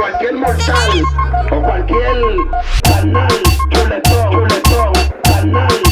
cualquier mortal o cualquier canal, chuletón, chuletón, canal,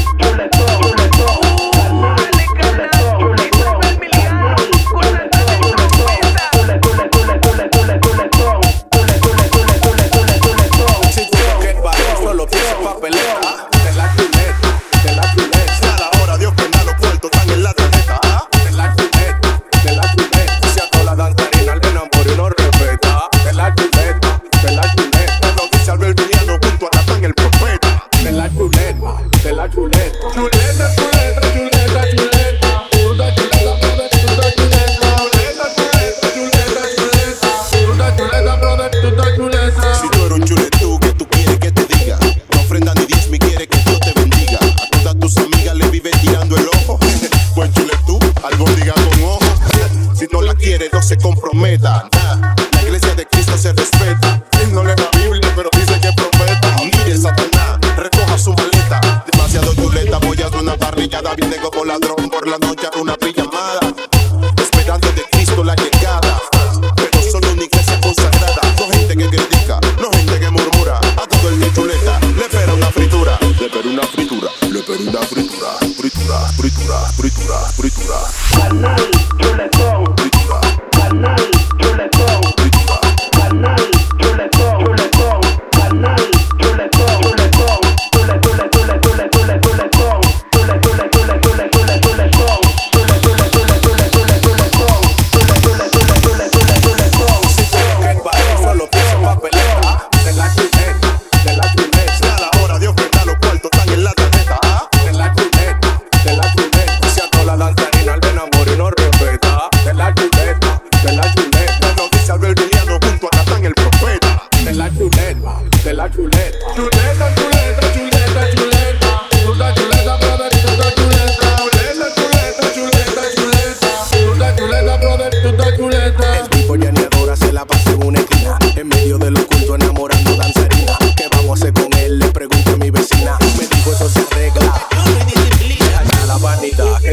Si tú eres un chuletú, que tú quieres que te diga? No ofrenda ni diez, mi quiere que Dios te bendiga. A todas tus amigas le vive tirando el ojo. Buen chuletú, algo diga con ojo. Si no la quiere, no se comprometa. La iglesia de Cristo se respeta. Él no lee la Biblia, pero dice que profeta. Mire, Satanás, recoja su maleta. Demasiado chuleta, voy a dar una parrillada. Viene como ladrón por la noche una pijamada. Esperando de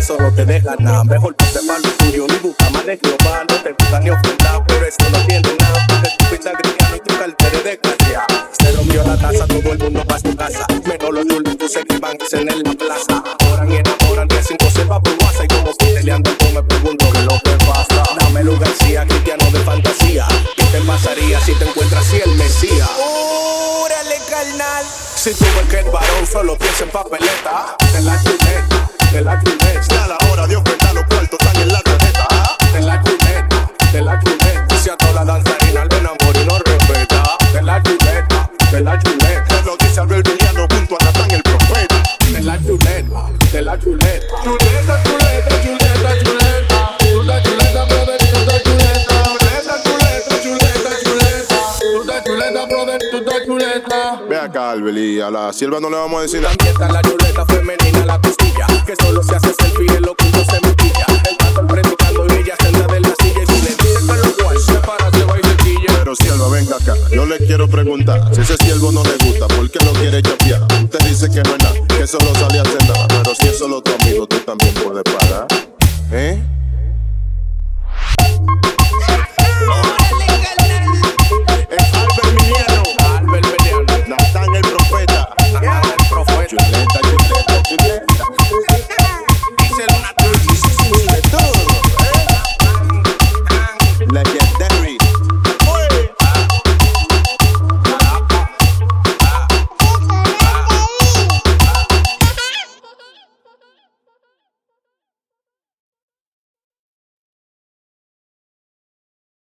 eso no te deja nada. Mejor tú te lo tuyo, ni busca más de Jehová. No te gusta ni ofrenda, pero esto no tiene nada. Porque tu pinta cristiano y tu cartera de. Se rompió la taza, todo el mundo va a su casa. Menos los chulitos se que van en la plaza. Oran y enamoran, que cinco se va por WhatsApp. Y como estoy peleando, me pregunto qué lo que pasa. Dámelo García, cristiano de fantasía. ¿Qué te pasaría si te encuentras así el Mesías? Órale, carnal. Si tú ves que el varón solo piensa en papeleta, de la chuleta, de la chuleta. Ve acá, Albeli, a la sierva no le vamos a decir nada. También está la chuleta femenina, la costilla, que solo se hace selfie, el oculto se metilla. El pato predicando y ella senda de la silla y si le dice que lo cual se para, se va y se quilla. Pero sierva, venga acá, yo le quiero preguntar si ese siervo no le gusta, ¿por qué lo quiere chapear? Usted dice que no es nada, que solo sale a cenar, pero si es solo tu amigo, tú también puedes parar. ¿Eh?